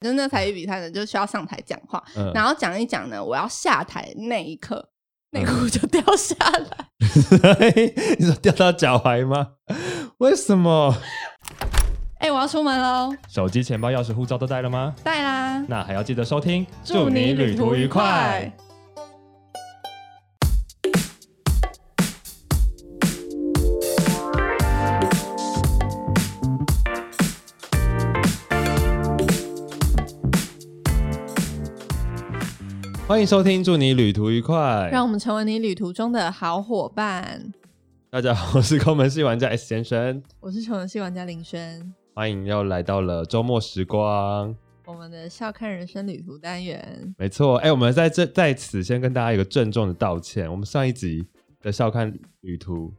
就那才艺比赛呢，就需要上台讲话，嗯然后讲一讲呢，我要下台那一刻，内裤就掉下来。你说掉到脚踝吗？为什么？哎、我要出门喽，手机、钱包、钥匙、护照都带了吗？带啦！那还要记得收听，祝你旅途愉快。欢迎收听，祝你旅途愉快。让我们成为你旅途中的好伙伴。大家好，我是抠门系玩家 S 先生，我是穷游戏玩家林轩，欢迎又来到了周末时光。我们的笑看人生旅途单元。没错，哎、我们在这在此先跟大家一个郑重的道歉。我们上一集的笑看旅途、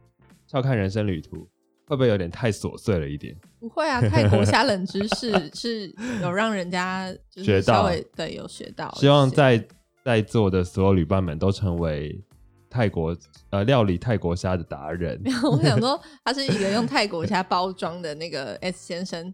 笑看人生旅途，会不会有点太琐碎了一点？不会啊，泰国虾冷知识 是有让人家就是稍微对有学到，希望在在座的所有旅伴们都成为泰国呃料理泰国虾的达人。我想说，他是一个用泰国虾包装的那个 S 先生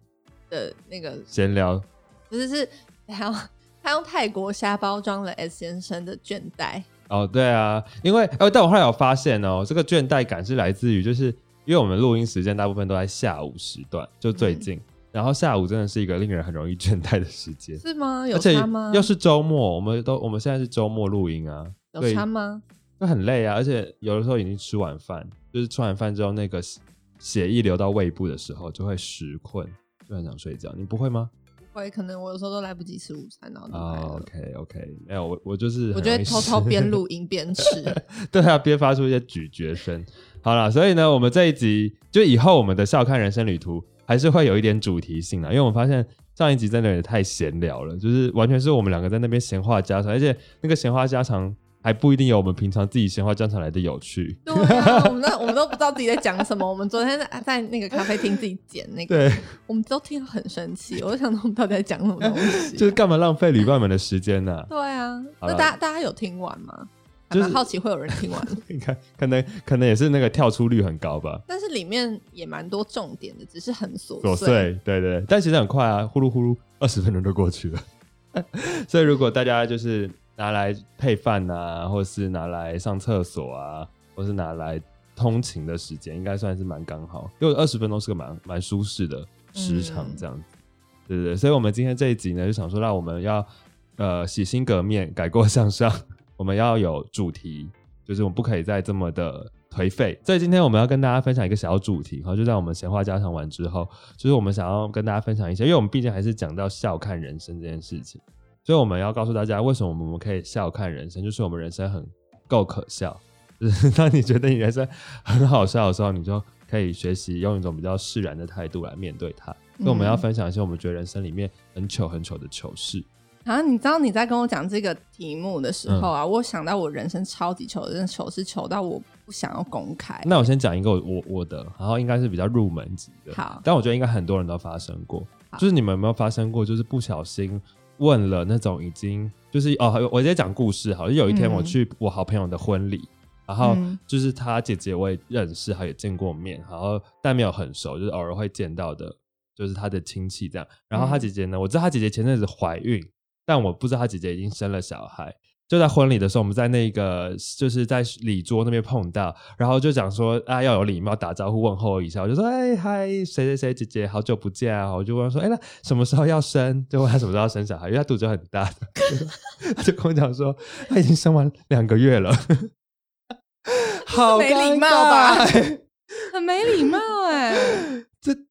的那个，闲聊不是是还有他用泰国虾包装了 S 先生的倦怠。哦，对啊，因为呃，但我后来有发现哦，这个倦怠感是来自于就是因为我们录音时间大部分都在下午时段，就最嗯近，然后下午真的是一个令人很容易倦怠的时间。是吗？有而且差吗？又是周末，我们都我们现在是周末录音啊，有对差吗？就很累啊，而且有的时候已经吃晚饭，就是吃完饭之后那个血血液流到胃部的时候就会食困，就很想睡觉。你不会吗？不会，可能我有时候都来不及吃午餐，然后就来哦了。，OK OK，没有我我就是我就会很容易偷偷失边录音边吃。对啊，边发出一些咀嚼声。好了，所以呢，我们这一集就以后我们的笑看人生旅途还是会有一点主题性啊，因为我们发现上一集真的也太闲聊了，就是完全是我们两个在那边闲话家常，而且那个闲话家常还不一定有我们平常自己闲话家常来的有趣。对啊，我们那我们都不知道自己在讲什么。我们昨天在在那个咖啡厅自己剪那个，对，我们都听得很生气。我就想说，我们到底在讲什么东西？就是干嘛浪费旅伴们的时间呢、对啊，那大家大家有听完吗？还就是好奇会有人听完，你看，可能可能也是那个跳出率很高吧，但是里面也蛮多重点的，只是很琐琐碎，对对，但其实很快啊，呼噜呼噜，二十分钟就过去了。所以如果大家就是拿来配饭啊，或是拿来上厕所啊，或是拿来通勤的时间，应该算是蛮刚好，因为二十分钟是个蛮蛮舒适的时长，嗯这样子。对对对，所以我们今天这一集呢，就想说，让我们要呃洗心革面，改过向上，我们要有主题，就是我们不可以再这么的颓废。所以今天我们要跟大家分享一个小主题，好，就在我们闲话家常完之后，就是我们想要跟大家分享一些，因为我们毕竟还是讲到笑看人生这件事情，所以我们要告诉大家，为什么我们可以笑看人生，就是我们人生很够可笑。就 是当你觉得你人生很好笑的时候，你就可以学习用一种比较释然的态度来面对它。所以我们要分享一些我们觉得人生里面很糗很糗的糗事。啊，你知道你在跟我讲这个题目的时嗯候啊，我想到我人生超级糗，真的糗是糗到我不想要公开。那我先讲一个我我我的，然后应该是比较入门级的，好但我觉得应该很多人都发生过。就是你们有没有发生过，就是不小心问了那种已经就是哦，我直接讲故事好了。就有一天嗯我去我好朋友的婚礼，然后嗯就是他姐姐我也认识，他也见过面，然后但没有很熟，就是偶尔会见到的，就是他的亲戚这样。然后他嗯姐姐呢，我知道他姐姐前阵子怀孕，但我不知道他姐姐已经生了小孩。就在婚礼的时候，我们在那个就是在礼桌那边碰到，然后就讲说啊要有礼貌，打招呼问候一下。我就说哎嗨，谁谁谁姐姐，好久不见啊！我就问他说哎那什么时候要生？就问他什么时候要生小孩，因为他肚子很大的，他就跟我讲说他已经生完两个月了，好没礼貌吧尬 很没礼貌哎、这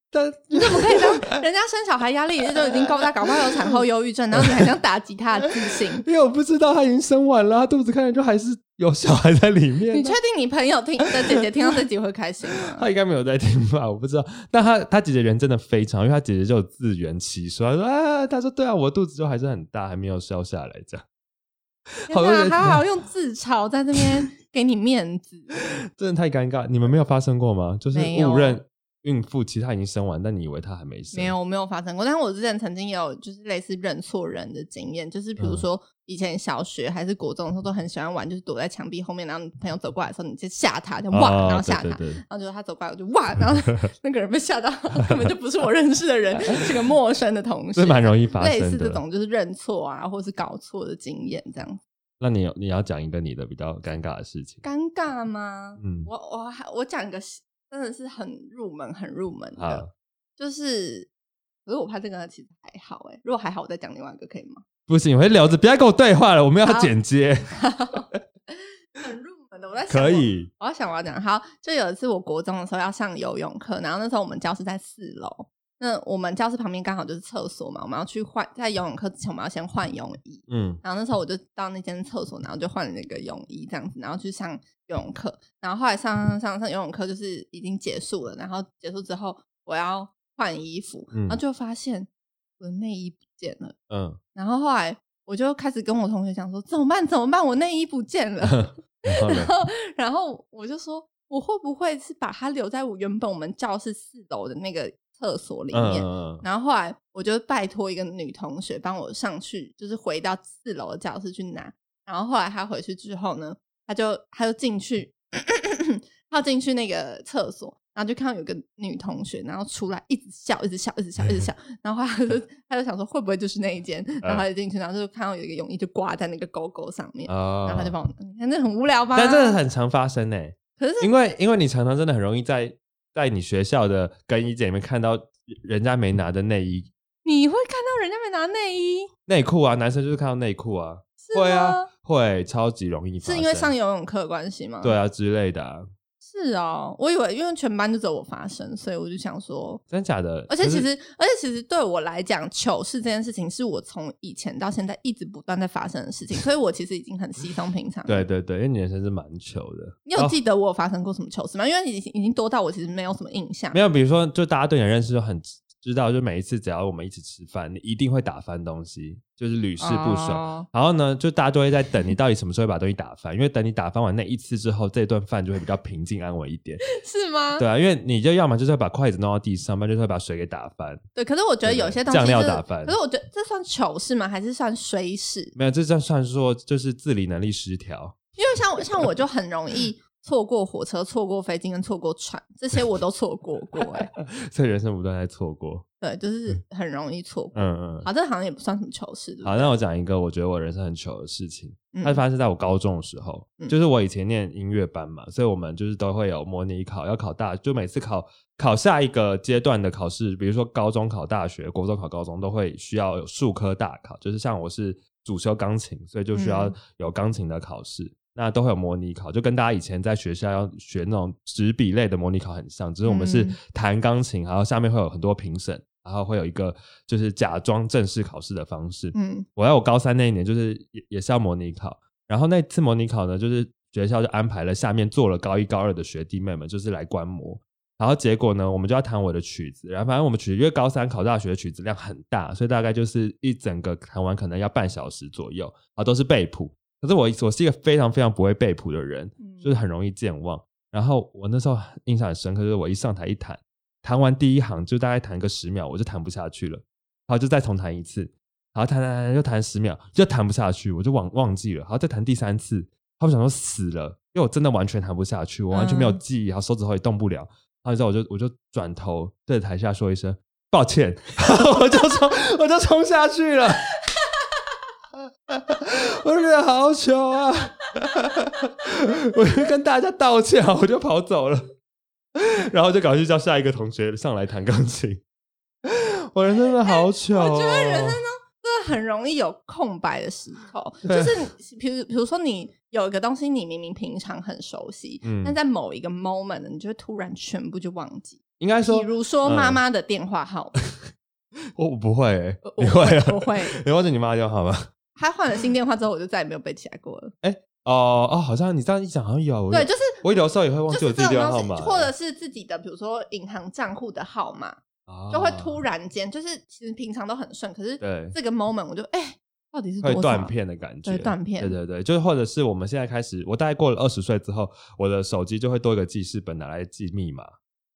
但你怎么可以当人家生小孩压力也都已经够大，搞不好有产后忧郁症，然后你还想打击他的自信？因为我不知道他已经生完了，他肚子看起来就还是有小孩在里面。你确定你朋友听的姐姐听到这集会开心吗？他应该没有在听吧？我不知道。但他他姐姐人真的非常，因为他姐姐就有自圆其说，他说啊，她说对啊，我肚子就还是很大，还没有消下来，这样好天哪还好用自嘲在这边 给你面子，真的太尴尬。你们没有发生过吗？就是误认孕妇其实她已经生完，但你以为她还没生？没有，我没有发生过。但是我之前曾经也有就是类似认错人的经验，就是比如嗯说以前小学还是国中的时候，都很喜欢玩，就是躲在墙壁后面，然后你朋友走过来的时候，你就吓他，就哇，哦然后吓他，对对对然后就他走过来，我就哇，然后 那个人被吓到，根本就不是我认识的人，是个陌生的同事，这蛮容易发生类。似这种就是认错啊，或是搞错的经验，这样那你有你要讲一个你的比较尴尬的事情？尴尬吗？嗯我我还我讲一个真的是很入门很入门的好，就是，可是我怕这个其实还好哎、如果还好，我再讲另外一个可以吗？不行，我会留着，不要跟我对话了，我们要好剪接。很入门的，我在想可以，我，我要想我要讲好，就有一次我国中的时候要上游泳课，然后那时候我们教室在四楼，那我们教室旁边刚好就是厕所嘛，我们要去换，在游泳课之前我们要先换泳衣，嗯。然后那时候我就到那间厕所，然后就换了那个泳衣这样子，然后去上游泳课。然后后来上上上上游泳课就是已经结束了，然后结束之后我要换衣服，嗯然后就发现我的内衣不见了。嗯，然后后来我就开始跟我同学讲说怎么办怎么办，我内衣不见了。然后呢然？后然后我就说我会不会是把它留在我原本我们教室四楼的那个厕所里面？嗯嗯嗯然后后来我就拜托一个女同学帮我上去，就是回到四楼的教室去拿。然后后来她回去之后呢，她就他就进去，他进去那个厕所，然后就看到有个女同学，然后出来一直笑，一直笑，一直笑，一直笑。然后他就他就想说会不会就是那一间？然后他就进去，然后就看到有一个泳衣就挂在那个钩钩上面，哦然后他就帮我，你看这很无聊吧？但这个很常发生呢，可是因为因为你常常真的很容易在在你学校的更衣间里面看到人家没拿的内衣、你会看到人家没拿内衣，内裤啊，男生就是看到内裤啊，是会啊吗，会超级容易发生，是因为上游泳课的关系吗？对啊之类的啊，是哦，我以为因为全班就只有我发生，所以我就想说，真假的？而且其实，而且其实对我来讲，糗事这件事情是我从以前到现在一直不断在发生的事情，所以我其实已经很稀松平常。对，对对，因为你人生是蛮糗的。你有哦记得我有发生过什么糗事吗？因为已经已经多到我其实没有什么印象没。有，比如说，就大家对你的认识就很知道，就每一次只要我们一起吃饭，你一定会打翻东西，就是屡试不爽。哦然后呢，就大家都会在等你到底什么时候会把东西打翻，因为等你打翻完那一次之后，这顿饭就会比较平静安稳一点。是吗？对啊，因为你就要么就是会把筷子弄到地上，不然就是会把水给打翻。对，可是我觉得有些东西酱料打翻可是我觉得这算糗事吗？还是算衰事？没有，这这算说就是自理能力失调。因为像我像我就很容易错过火车、错过飞机跟错过船，这些我都错过过、欸。所以人生不断在错过。对，就是很容易错过。嗯嗯。好，这好像也不算什么糗事。好，那我讲一个我觉得我人生很糗的事情。嗯它发生在我高中的时候，嗯就是我以前念音乐班嘛，所以我们就是都会有模拟考，要考大，就每次考考下一个阶段的考试，比如说高中考大学、国中考高中，都会需要有数科大考，就是像我是主修钢琴，所以就需要嗯有钢琴的考试。那都会有模拟考，就跟大家以前在学校要学那种纸笔类的模拟考很像，只是我们是嗯弹钢琴，然后下面会有很多评审，然后会有一个就是假装正式考试的方式。嗯我在我高三那一年，就是也也是要模拟考，然后那次模拟考呢，就是学校就安排了下面做了高一高二的学弟妹们，就是来观摩。然后结果呢，我们就要弹我的曲子，然后反正我们曲子因为高三考大学的曲子量很大，所以大概就是一整个弹完可能要半小时左右，然后都是背谱。可是我我是一个非常非常不会背谱的人，嗯就是很容易健忘。然后我那时候印象很深刻，就是我一上台一弹，弹完第一行就大概弹个十秒，我就弹不下去了，然后就再重弹一次，然后弹弹弹又弹十秒，就弹不下去，我就忘忘记了，然后再弹第三次，然后我想说死了，因为我真的完全弹不下去，我完全没有嗯。记忆，然后手指头也动不了，然后之后我就我就转头对着台下说一声抱歉，然 后我就冲我就冲下去了。我就觉得好糗啊！我就跟大家道歉，我就跑走了，然后就赶快去叫下一个同学上来弹钢琴。我人真的好糗、哦，我觉得人生中真的很容易有空白的时候，就是你比如比如说你有一个东西，你明明平常很熟悉，嗯但在某一个 moment 你就会突然全部就忘记。应该说比，如说嗯妈妈的电话号码，我我不会、欸我，你会啊？我会，你忘记你妈的电话吗？他换了新电话之后，我就再也没有背起来过了。哎哦哦，好像你这样一讲，好像有。对，就是我有时候也会忘就记我自己电话号码，欸或者是自己的，比如说银行账户的号码，哦就会突然间，就是其实平常都很顺，可是对这个 moment 我就哎、到底是会断片的感觉，对断片对对对，就是或者是我们现在开始，我大概过了二十岁之后，我的手机就会多一个记事本拿来记密码，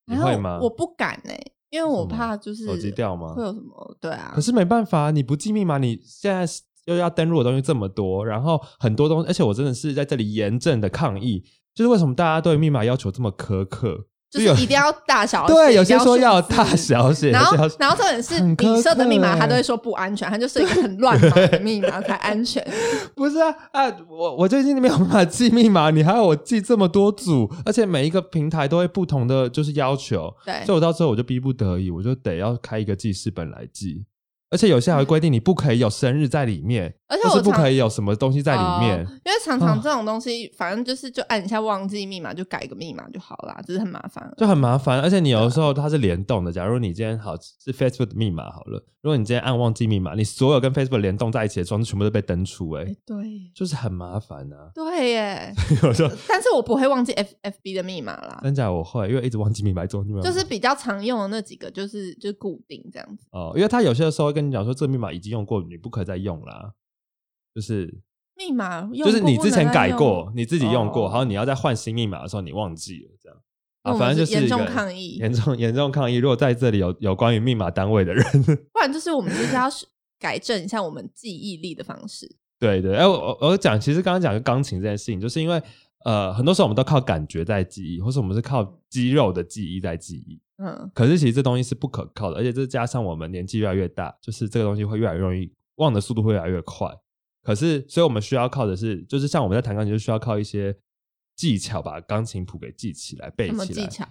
你会吗？我不敢哎、因为我怕就是手机掉吗会有什么？对啊，可是没办法，你不记密码，你现在又要登录的东西这么多，然后很多东西，而且我真的是在这里严正的抗议，就是为什么大家对密码要求这么苛刻？就是一定要大小写，对，有些说要大小写，然后然后重点是你设的密码，他都会说不安全，他就是一个很 乱码的密码才安全。不是啊啊！我我最近没有办法记密码，你还要我记这么多组，而且每一个平台都会不同的就是要求，对所以我到最后我就逼不得已，我就得要开一个记事本来记。而且有些还会规定你不可以有生日在里面，而且我是不可以有什么东西在里面。哦因为常常这种东西，反正就是就按一下忘记密码，就改个密码就好啦，只是很麻烦。就很麻烦，而且你有的时候它是联动的。假如你今天好是 Facebook 的密码好了，如果你今天按忘记密码，你所有跟 Facebook 联动在一起的装置全部都被登出、欸，哎、哎，对就是很麻烦啊。对耶，有时候但是我不会忘记 F F B 的密码啦，真假我会，因为一直忘记密码，一直忘记密码，就是比较常用的那几个，就是就是固定这样子。哦，因为他有些时候会跟你讲说，这个密码已经用过，你不可以再用啦。就是密码用就是你之前改过，你自己用过，哦然后你要再换新密码的时候，你忘记了这样。啊，反正就是严重抗议严重严重抗议。如果在这里有有关于密码单位的人，不然就是我们就是要改正一下我们记忆力的方式。对对，哎、我我我讲，其实刚刚讲钢琴这件事情，就是因为呃，很多时候我们都靠感觉在记忆，或是我们是靠肌肉的记忆在记忆。嗯，可是其实这东西是不可靠的，而且这加上我们年纪越来越大，就是这个东西会越来越容易忘的速度会越来越快。可是，所以我们需要靠的是，就是像我们在弹钢琴，就需要靠一些技巧把钢琴谱给记起来、背什么起来。技巧？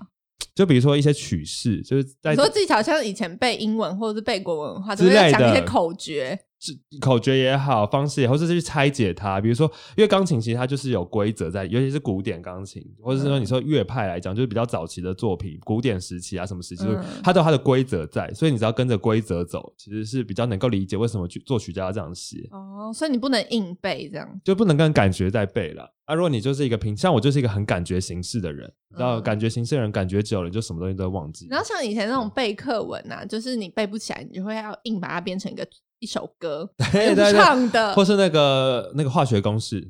就比如说一些曲式，就是在你说技巧像以前背英文或者是背国文的话，之类的讲一些口诀。是口诀也好，方式也好，或者是去拆解它。比如说，因为钢琴其实它就是有规则在，尤其是古典钢琴，或者是说嗯你说乐派来讲，就是比较早期的作品，古典时期啊，什么时期，嗯它都有它的规则在，所以你只要跟着规则走，其实是比较能够理解为什么作曲家要这样写，哦，所以你不能硬背这样。就不能跟感觉在背了。啊，如果你就是一个平，像我就是一个很感觉形式的人，你知道，嗯感觉形式的人，感觉久了，你就什么东西都会忘记。然后像以前那种背课文啊，就是你背不起来，你就会要硬把它变成一个一首歌，对对对唱的，或是那个那个化学公式，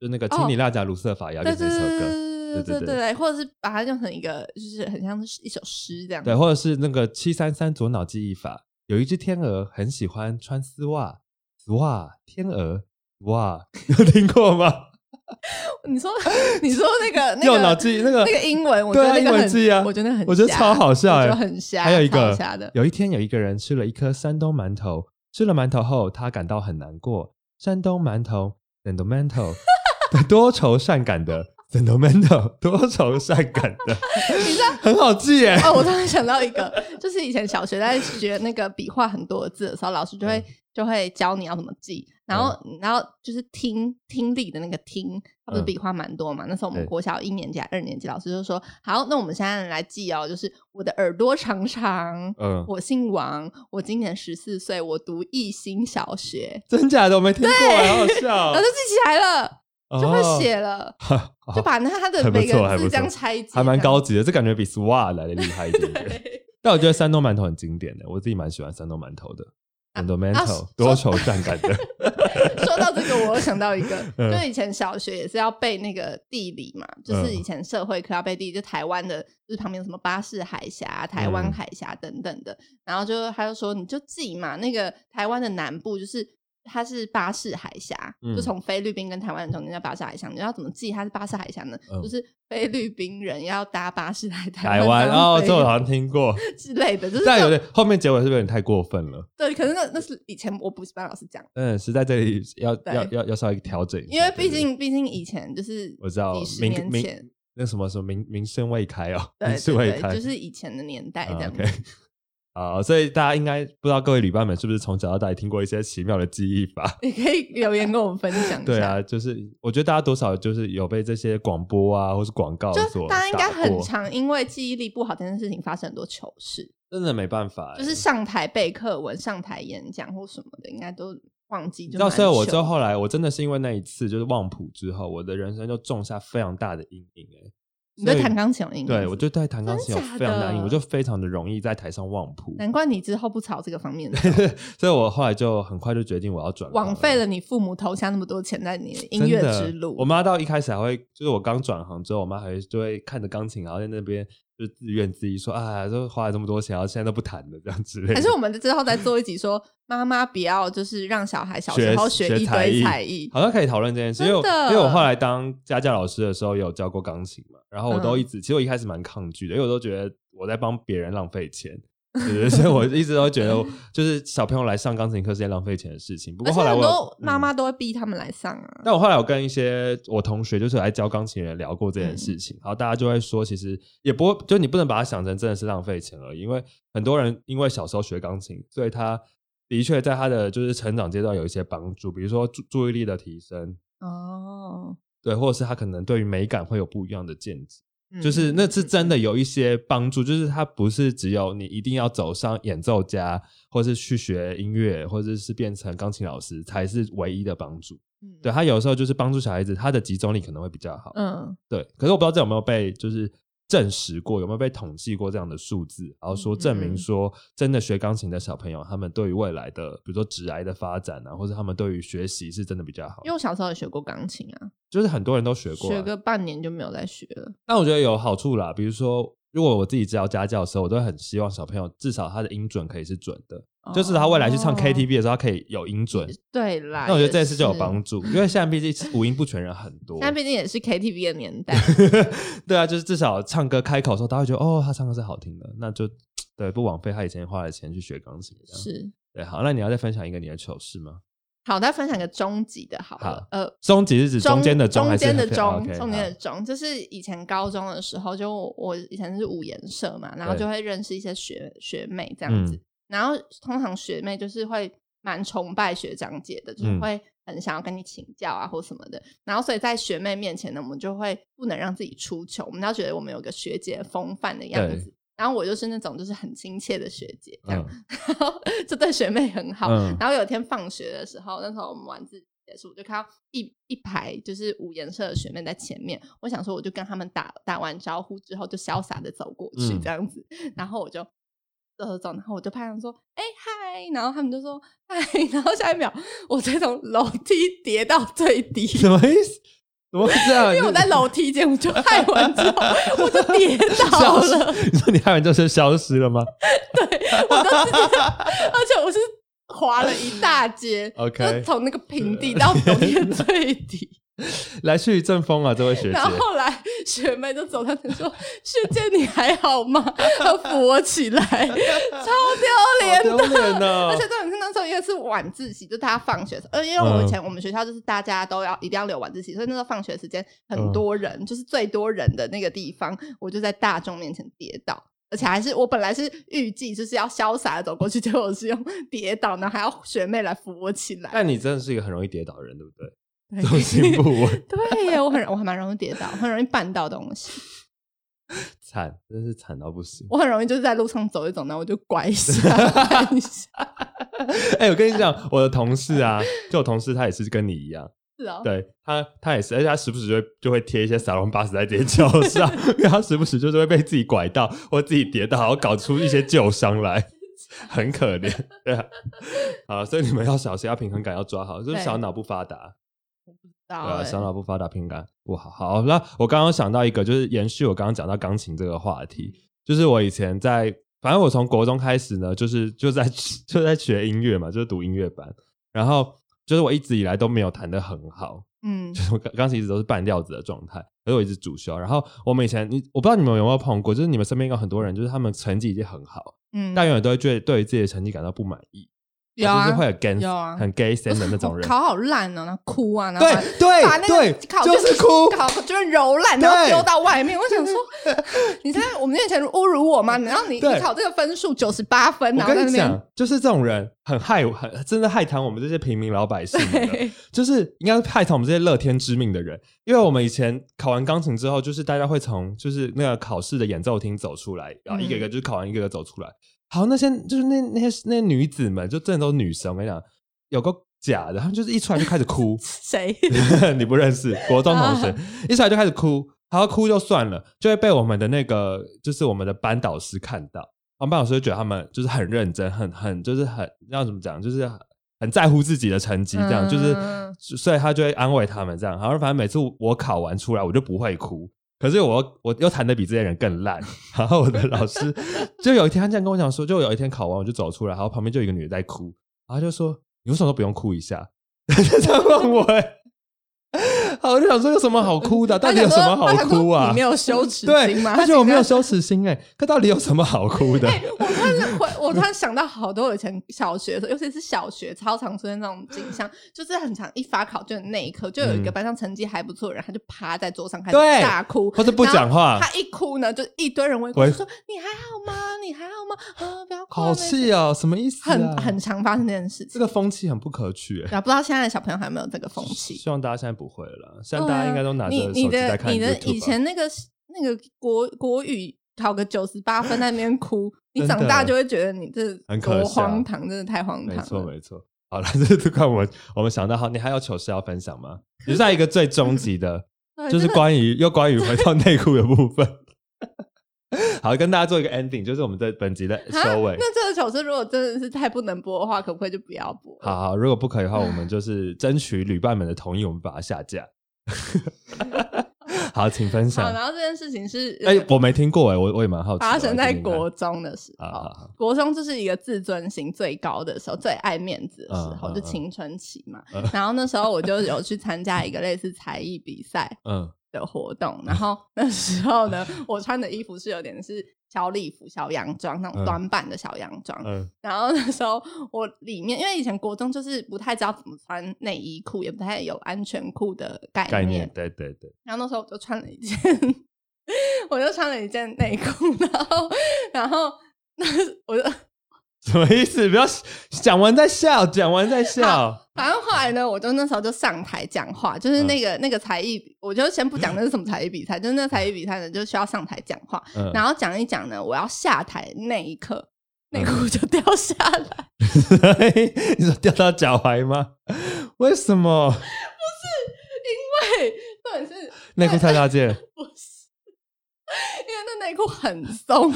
就那个氢理辣甲卢瑟法要变首歌。对对对,对对对，或者是把它用成一个，就是很像一首诗这样。对，或者是那个七三三左脑记忆法，有一只天鹅很喜欢穿丝袜，丝袜天鹅哇，有听过吗？你说你说那个右脑记忆那个那个英文，我觉得很英文记啊，我觉得很我觉得超好笑哎、欸，很瞎。还有一个有一天有一个人吃了一颗山东馒头，吃了馒头后，他感到很难过。山东馒头，sentimental，对多愁善感的多愁善感的，你知道很好记耶。哦，我突然想到一个，就是以前小学在学那个笔画很多字的时候，老师就会、就会教你要怎么记，然后、然后就是听听力的那个听，它不是笔画蛮多嘛？那时候我们国小一年级、二年级，老师就说：“好，那我们现在来记哦，就是我的耳朵长长，嗯，我姓王，我今年十四岁，我读艺兴小学，真假的我没听过，好好笑老师。记起来了，就会哦写了，好就把那他的每个字这样拆解，还蛮高级的，这感觉比 SWA 来的厉害一点点。”但我觉得山东馒头很经典的，我自己蛮喜欢山东馒头的。啊 Fundamental 说多愁善感的，说到这个，我又想到一个，嗯就以前小学也是要背那个地理嘛，就是嗯以前社会课要背地理，就台湾的，就是旁边有什么巴士海峡、台湾嗯海峡等等的，然后就他就说你就记嘛，那个台湾的南部就是。它是巴士海峡，嗯就从菲律宾跟台湾中间叫巴士海峡。你要怎么记它是巴士海峡呢？嗯就是菲律宾人要搭巴士来台台湾哦，当这我好像听过，之类的，就是但有点后面结尾是不是有点太过分了？对。可是那那是以前我补习班老师讲，嗯，是在这里要要要要稍微调整一下，因为毕竟毕竟以前就是我知道几十民民年前，那什么什么民民生未开哦，对民事对对，未开，就是以前的年代这啊样子。好，所以大家应该不知道各位旅伴们是不是从小到大也听过一些奇妙的记忆法？也可以留言跟我们分享一下。对啊，就是我觉得大家多少就是有被这些广播啊，或是广告就所大家应该很常因为记忆力不好这件事情发生很多糗事，真的没办法欸，就是上台背课文、上台演讲或什么的，应该都忘记你知道，就蛮所以我之后后来，我真的是因为那一次就是忘谱之后，我的人生就种下非常大的阴影哎、你对弹钢琴有阴影，对我就对弹钢琴有非常大阴影，我就非常的容易在台上忘谱，难怪你之后不朝这个方面，所以我后来就很快就决定我要转行枉费了你父母投下那么多钱在你的音乐之路。我妈到一开始还会，就是我刚转行之后，我妈还会就会看着钢琴，然后在那边就自怨自艾说啊，都花了这么多钱，然后现在都不谈了这样之类的。还是我们之后再做一集说，妈妈不要就是让小孩小学时候学一堆学才艺好像可以讨论这件事，因为因为我后来当家教老师的时候，有教过钢琴嘛，然后我都嗯一直，其实我一开始蛮抗拒的，因为我都觉得我在帮别人浪费钱，所以我一直都觉得，就是小朋友来上钢琴课是件浪费钱的事情。不过后来我妈嗯妈都会逼他们来上啊。但我后来我跟一些我同学，就是有来教钢琴的人聊过这件嗯。事情，然后大家就会说，其实也不会，就你不能把它想成真的是浪费钱而已，因为很多人因为小时候学钢琴，所以他的确在他的就是成长阶段有一些帮助，比如说注注意力的提升，哦，对，或者是他可能对于美感会有不一样的见解，嗯就是那是真的有一些帮助，就是它不是只有你一定要走上演奏家，或是去学音乐，或者是变成钢琴老师才是唯一的帮助。嗯对他有时候就是帮助小孩子，他的集中力可能会比较好。嗯，对，可是我不知道这有没有被就是证实过，有没有被统计过这样的数字，然后说证明嗯。说真的学钢琴的小朋友，他们对于未来的比如说职癌的发展啊，或者他们对于学习是真的比较好。因为。我小时候也学过钢琴啊，就是很多人都学过、啊，学个半年就没有再学了。但我觉得有好处啦，比如说，如果我自己教家教的时候，我都很希望小朋友至少他的音准可以是准的，就是他未来去唱哦 KTV 的时候，他可以有音准。对啦，那我觉得这也次就有帮助，因为现在毕竟五音不全人很多现。在毕竟也是 KTV 的年代，对啊，就是至少唱歌开口的时候，大家会觉得哦，他唱歌是好听的，那就对不枉费他以前花的钱去学钢琴。是。对，好，那你要再分享一个你的糗事吗？好，再分享个终极的好了好，呃，终极是指中间的中还是间的中，中间的好中，就是以前高中的时候，就我我以前是五颜社嘛，然后就会认识一些学学妹这样子，嗯然后通常学妹就是会蛮崇拜学长姐的，就是嗯会很想要跟你请教啊或什么的，然后所以在学妹面前呢，我们就会不能让自己出糗，我们要觉得我们有个学姐风范的样子。然后我就是那种就是很亲切的学姐，这样，嗯 然后就对学妹很好。嗯然后有一天放学的时候，那时候我们晚自习结束，就看到一一排就是五颜色的学妹在前面。我想说，我就跟他们打打完招呼之后，就潇洒的走过去嗯这样子。然后我就走走走，然后我就拍他们说：“哎、嗨！”然后他们就说：“嗨！”然后下一秒，我再从楼梯跌到最低。什么意思？怎么会这样？因为我在楼梯间，我就害完之后，我就跌 倒了。你说你害完就是消失了吗对我就直接，而且我是滑了一大截 OK 就是从那个平地到楼梯的最底。来去一阵风啊，这位学姐然。后后来学妹就走上前说：“ 学姐你还好吗？” 她扶我起来，超丢脸的而且重点是那时候因为是晚自习，就大家放学，呃，因为我以前我们学校就是大家都要一定要留晚自习，所以那时候放学时间很多人，就是最多人的那个地方，我就在大众面前跌倒。而且还是我本来是预计就是要潇洒的走过去，结果我是用跌倒，然后还要学妹来扶我起来。但你真的是一个很容易跌倒的人，对不对？对重心不稳，对耶，我很我还蛮容易跌倒，很容易绊到东西。惨，真是惨到不行。我很容易就是在路上走一走，然后我就拐一下，绊一下。哎、我跟你讲，我的同事啊，就我同事他也是跟你一样，是哦，对他他也是，而且他时不时就会就会贴一些撒龙巴士在自己脚上，因为他时不时就是会被自己拐到或自己跌倒，然后搞出一些旧伤来。很可怜，对啊，啊，所以你们要小心，要平衡感要抓好，就是对小脑不发达，对对啊，小脑不发达，平衡感不好。好，那我刚刚想到一个，就是延续我刚刚讲到钢琴这个话题，就是我以前在，反正我从国中开始呢，就是就在 就在学音乐嘛，就是读音乐班，然后就是我一直以来都没有弹得很好，嗯。就是我钢钢琴一直都是半吊子的状态，所以我一直主修。然后我们以前，你我不知道你们有没有碰过，就是你们身边有很多人，就是他们成绩已经很好，嗯，但永远都会对对于自己的成绩感到不满意，有啊，就是会很 gay 有啊很 gay 森的那种人。考好烂哦，然后哭啊，然后对把对把那对个考就是哭考就是揉烂，然后对丢到外面。我想说，你在我们面前侮辱我吗？然后你你考这个分数九十八分，我然后在那边跟你讲，就是这种人很害，很真的害惨我们这些平民老百姓的。对，就是应该是害惨我们这些乐天知命的人，因为我们以前考完钢琴之后，就是大家会从就是那个考试的演奏厅走出来，然后一个一个就是考完一个一个走出来。好，那些就是那那些那些女子们，就真的都是女生。我跟你讲，有个假的，她们就是一出来就开始哭，谁？你不认识国中同学，一出来就开始哭，然后哭就算了，就会被我们的那个就是我们的班导师看到，我们班导师就觉得他们就是很认真，很很就是很要怎么讲，就是很很在乎自己的成绩，这样、嗯就是，所以他就会安慰他们这样。好像反正每次我考完出来，我就不会哭。可是我我又弹的比这些人更烂，然后我的老师就有一天他这样跟我讲说，就有一天考完我就走出来，然后旁边就有一个女的在哭，然后他就说你为什么都不用哭一下？就这样问我、欸，好，我就想说有什么好哭的？到底有什么好哭啊？你没有羞耻，心吗？他觉得我没有羞。耻心哎、可到底有什么好哭的？我突然回，我突然想到好多以前小学的时候，尤其是小学超常出现那种景象，就是很常一发考卷的那一刻，就有一个嗯班上成绩还不错的人，他就趴在桌上开对始大哭，或者不讲话他一哭呢，就一堆人围过说：“你还好吗？你还好吗？啊，不要哭啊。好气哦，什么意思、啊？很很常发生这件事情。这个风气很不可取、欸。然后不知道现在的小朋友还有没有这个风气？希望大家现在不会了，现在大家应该都拿着你手你的机在看你的 YouTube 以前那个那个国国语考个九十八分 在那边哭，你长大就会觉得你这多很可笑荒唐，真的太荒唐没了。错没错。好了，这是看我们我们想到好，你还有糗事要分享吗？你是在一个最终极的，就是关于又关于回到内裤的部分。好，跟大家做一个 ending，就是我们这本集的啊收尾。那这个糗事如果真的是太不能播的话，可不可以就不要播？好好，如果不可以的话，我们就是争取旅伴们的同意，我们把它下架。好，请分好，享。然后这件事情是哎、我没听过哎，我我也蛮好奇的。发生在国中的时候国中就是一个自尊心最高的时候，最爱面子的时候，就青春期嘛嗯。然后那时候我就有去参加一个类似才艺比赛嗯的活动，然后那时候呢，我穿的衣服是有点是小礼服、小洋装那种嗯短版的小洋装，嗯。然后那时候我里面，因为以前国中就是不太知道怎么穿内衣裤，也不太有安全裤的概概念，对对对，然后那时候我就穿了一件，我就穿了一件内裤，然后然后那我就什么意思？不要讲完再笑，讲完再笑。反正后来呢，我就那时候就上台讲话，就是嗯那个、那个才艺，我就先不讲那是什么才艺比赛，就是那才艺比赛呢，就需要上台讲话，嗯，然后讲一讲呢，我要下台那一刻，内裤就掉下来。你说掉到脚踝吗？为什么？不是因为，重点是内裤太大件，裤很松，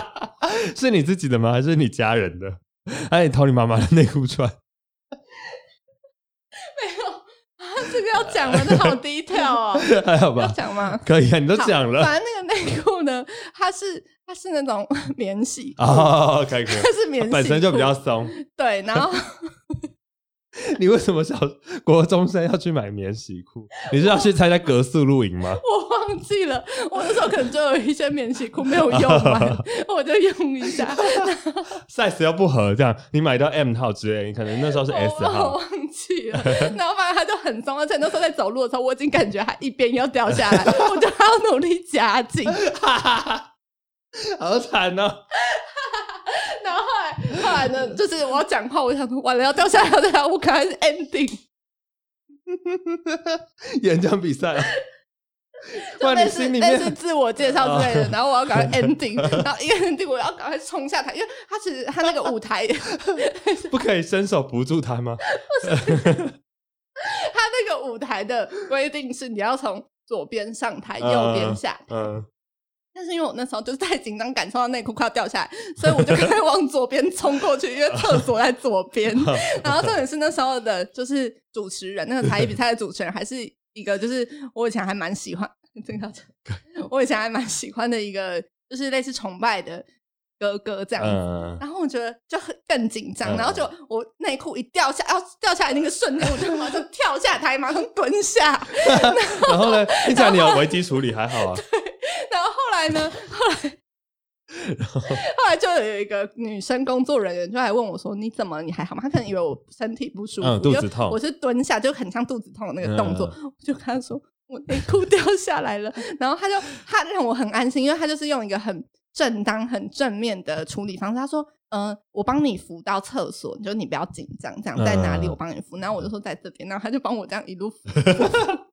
是你自己的吗？还是你家人的？还是你偷你妈妈的内裤穿？没有啊，这个要讲吗？这好 detail 哦，还好吧？要讲吗？可以啊，你都讲了反正那个内裤呢，它是它是那种免洗可以可以它，是免洗，本身就比较松。对，然后 你为什么小国中生要去买免洗裤？你是要去参加格宿露营吗？我忘记了，我那时候可能就有一些免洗裤没有用完，我就用一下。size 又不合，这样你买到 M 号之类，你可能那时候是 S 号。忘记了，然后反正它就很松，而且那时候在走路的时候，我已经感觉它一边要掉下来，我就还要努力夹紧。好惨哦！然后后来呢，就是我要讲话，我想说完了要掉下来，要掉下来，我赶快是 ending，演讲比赛啊，就类哇你心里似类似自我介绍之类的。哦然后我要赶快 ending，然后一个 ending 我要赶快冲下台，因为他其实他那个舞台，不可以伸手扶住他吗？他那个舞台的规定是你要从左边上台，右边下台。嗯，但是因为我那时候就是太紧张，感受到内裤快要掉下来，所以我就赶快往左边冲过去，因为厕所在左边。然后重点是那时候的，就是主持人，那个才艺比赛的主持人，还是一个就是我以前还蛮喜欢，我以前还蛮喜欢的一个，就是类似崇拜的哥哥这样子。嗯，然后我觉得就很更紧张，嗯然后就我内裤一掉下，要掉下来那个瞬间，我就马上跳下台，马上蹲下。然后呢？你讲你有危机处理还好啊。然后后来呢？后来，后来就有一个女生工作人员就来问我说：“你怎么？你还好吗？”她可能以为我身体不舒服，嗯肚子痛我是蹲下，就很像肚子痛的那个动作。嗯我就跟她说：“我内裤掉下来了。”然后她就她让我很安心，因为她就是用一个很正当、很正面的处理方式。她说：“嗯、我帮你扶到厕所，你就你不要紧张，这样在哪里嗯我帮你扶。”然后我就说在这边，然后她就帮我这样一路扶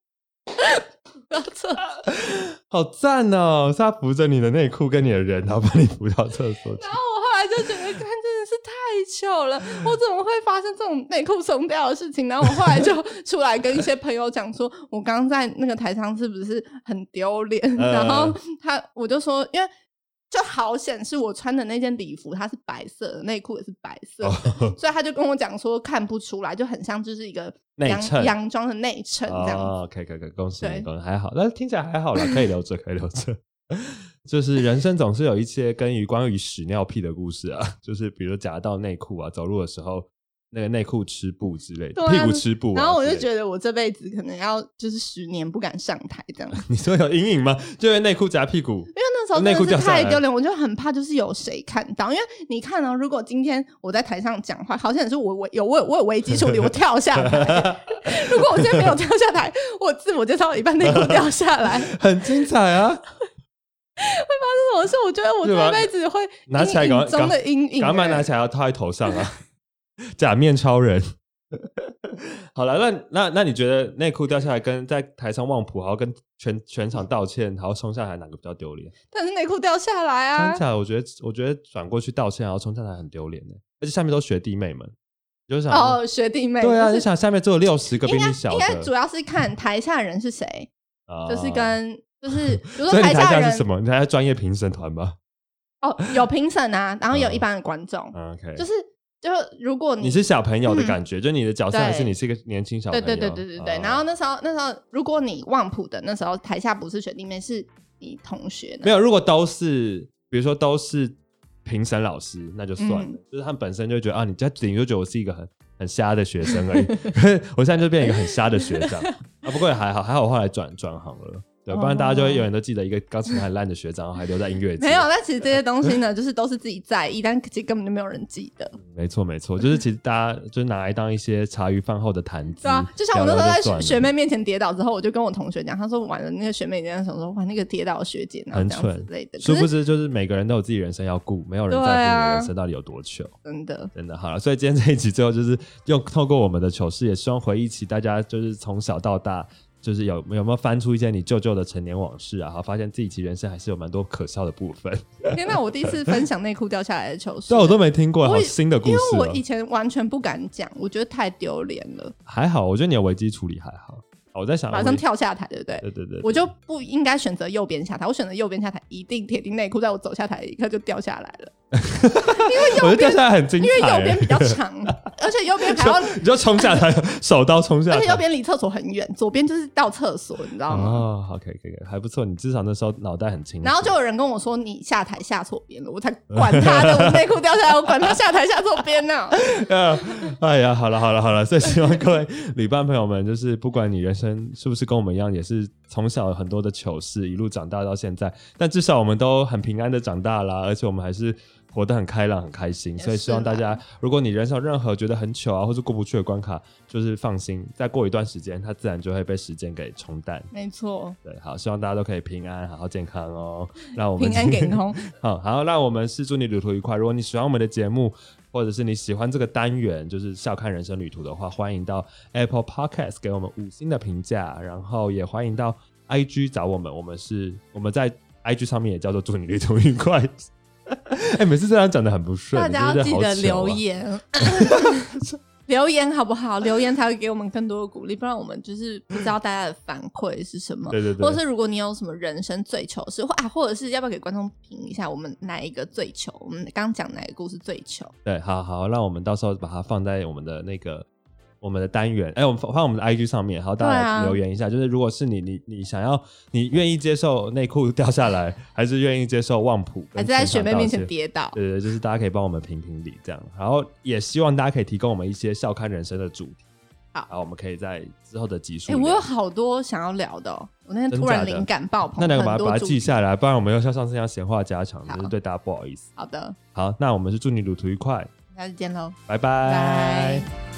到厕所。好赞哦！是他扶着你的内裤跟你的人，然后把你扶到厕所去然。后我后来就觉得，看真的是太糗了，我怎么会发生这种内裤松掉的事情？然后我后来就出来跟一些朋友讲说，我刚刚在那个台上是不是很丢脸？嗯然后他我就说，因为。就好显是我穿的那件礼服，它是白色的，内裤也是白色所以他就跟我讲说看不出来，就很像就是一个洋洋装的内衬这样子。哦，可以可以可以，恭喜你，恭喜，还好，但是听起来还好啦，可以留着，可以留着。就是人生总是有一些跟于关于屎尿屁的故事啊，就是比如夹到内裤啊，走路的时候那个内裤吃布之类的，啊屁股吃布、啊。然后我就得，觉得我这辈子可能要就是十年不敢上台这样，你说有阴影吗？就因为内裤夹屁股，因为那时候真内裤的是掉太丢脸，我就很怕就是有谁看到，因为你看哦，如果今天我在台上讲话，好像也是我我有我有我有危机处理，我跳下来。如果我今天没有跳下台，我自我介绍一半内裤掉下来，很精彩啊！会发生什么事我觉得我这辈子会拿起来中的阴影、赶快拿欸起来要套在头上啊！假面超人。好了，那那那你觉得内裤掉下来跟在台上忘谱，然后跟全全场道歉，然后冲下来，哪个比较丢脸？但是内裤掉下来啊冲，下来，我觉得我觉得转过去道歉，然后冲下来很丢脸的，而且下面都学弟妹们，你就想哦，学弟妹，对啊，就想下面只有六十个比你小应该主，要是看台下人是谁，啊就是跟就是 台下是什么？你台下专业评审团吧哦，有评审啊，然后有嗯一般的观众，嗯？OK，就是就如果你是小朋友的嗯感觉，就你的角色还是你是一个年轻小朋友，对对对对对。哦然后那时候那时候，如果你旺普的那时候台下不是学弟妹，是你同学呢没有，如果都是，比如说都是评审老师，那就算了，嗯就是他们本身就觉得啊，你在顶就觉得我是一个很很瞎的学生而已，我现在就变一个很瞎的学长 啊。不过也还好，还好我后来转转行了，对，不然大家就会永远都记得一个钢琴很烂的学长，还留在音乐界。没有，但其实这些东西呢，就是都是自己在意，但其实根本就没有人记得。没错没错，就是其实大家就是拿来当一些茶余饭后的谈资。对啊，就像我那时候在学学妹面前跌倒之后，我就跟我同学讲，他说完了，那个学妹这样想说，哇，那个跌倒的学姐，很蠢之蠢类的。殊不知就是每个人都有自己人生要顾，没有人在乎你的人生到底有多糗。真的，真的好了，所以今天这一集最后就是用透过我们的糗事，也希望回忆起大家就是从小到大，就是有有没有翻出一些你旧旧的陈年往事啊，然后发现自己其实人生还是有蛮多可笑的部分。天哪！我第一次分享内裤掉下来的糗事，对，我都没听过，新的故事因为我以。前完全不敢讲，我觉得太丢脸了，还好，我觉得你有危机处理还好。我在想，马上跳下台，对不对？对对对，我就不应该选择右边下台，我选择右边下台，一定铁定内裤在我走下台的一刻就掉下来了，我觉得掉下来很精因为彩欸，右边比较长，而且右边还要，你就冲下台，手刀冲下而且右台。边离厕所很远，左边就是到厕所，你知道吗？哦，好，可以可以，可以还不错。你至少那时候脑袋很清楚。然后就有人跟我说你下台下错边了，我才管他的，我内裤掉下来，我管他下台下错边呢、呃，哎呀，好了好了好了，所以希望各位旅伴朋友们，就是不管你人生是不是跟我们一样，也是从小很多的糗事，一路长大到现在，但至少我们都很平安的长大啦，而且我们还是活得很开朗、很开心。所以希望大家，如果你人生有任何觉得很糗啊，或是过不去的关卡，就是放心，再过一段时间，它自然就会被时间给冲淡。没错，对，好，希望大家都可以平安、好好健康哦。让我们平安健康。好 好，让我们是祝你旅途愉快。如果你喜欢我们的节目，或者是你喜欢这个单元，就是笑看人生旅途的话，欢迎到 Apple Podcast 给我们五星的评价，然后也欢迎到 IG 找我们，我们是我们在 IG 上面也叫做祝你旅途愉快。哎、每次这样讲的很不顺，大家要记得留啊。言，留言好不好？留言才会给我们更多的鼓励，不然我们就是不知道大家的反馈是什么。对对对或者是如果你有什么人生最糗事，或啊，或者是要不要给观众评一下我们哪一个最糗？我们刚刚讲哪个故事最糗？对，好好，那我们到时候把它放在我们的那个我们的单元，哎、我们放放我们的 IG 上面，好，大对啊。家留言一下，就是如果是你，你你想要，你愿意接受内裤掉下来，还是愿意接受旺普，还是在学妹面前跌？倒？对对对，就是大家可以帮我们评评理这样，然后也希望大家可以提供我们一些笑看人生的主题，好。然后我们可以在之后的集数。我有好多想要聊的、哦，我那天突然灵感爆棚，那两个把它把它记下来，不然我们又像上次一样闲话家常，就是对大家不好意思。好的，好，那我们是祝你旅途愉快，下次见喽。拜拜。拜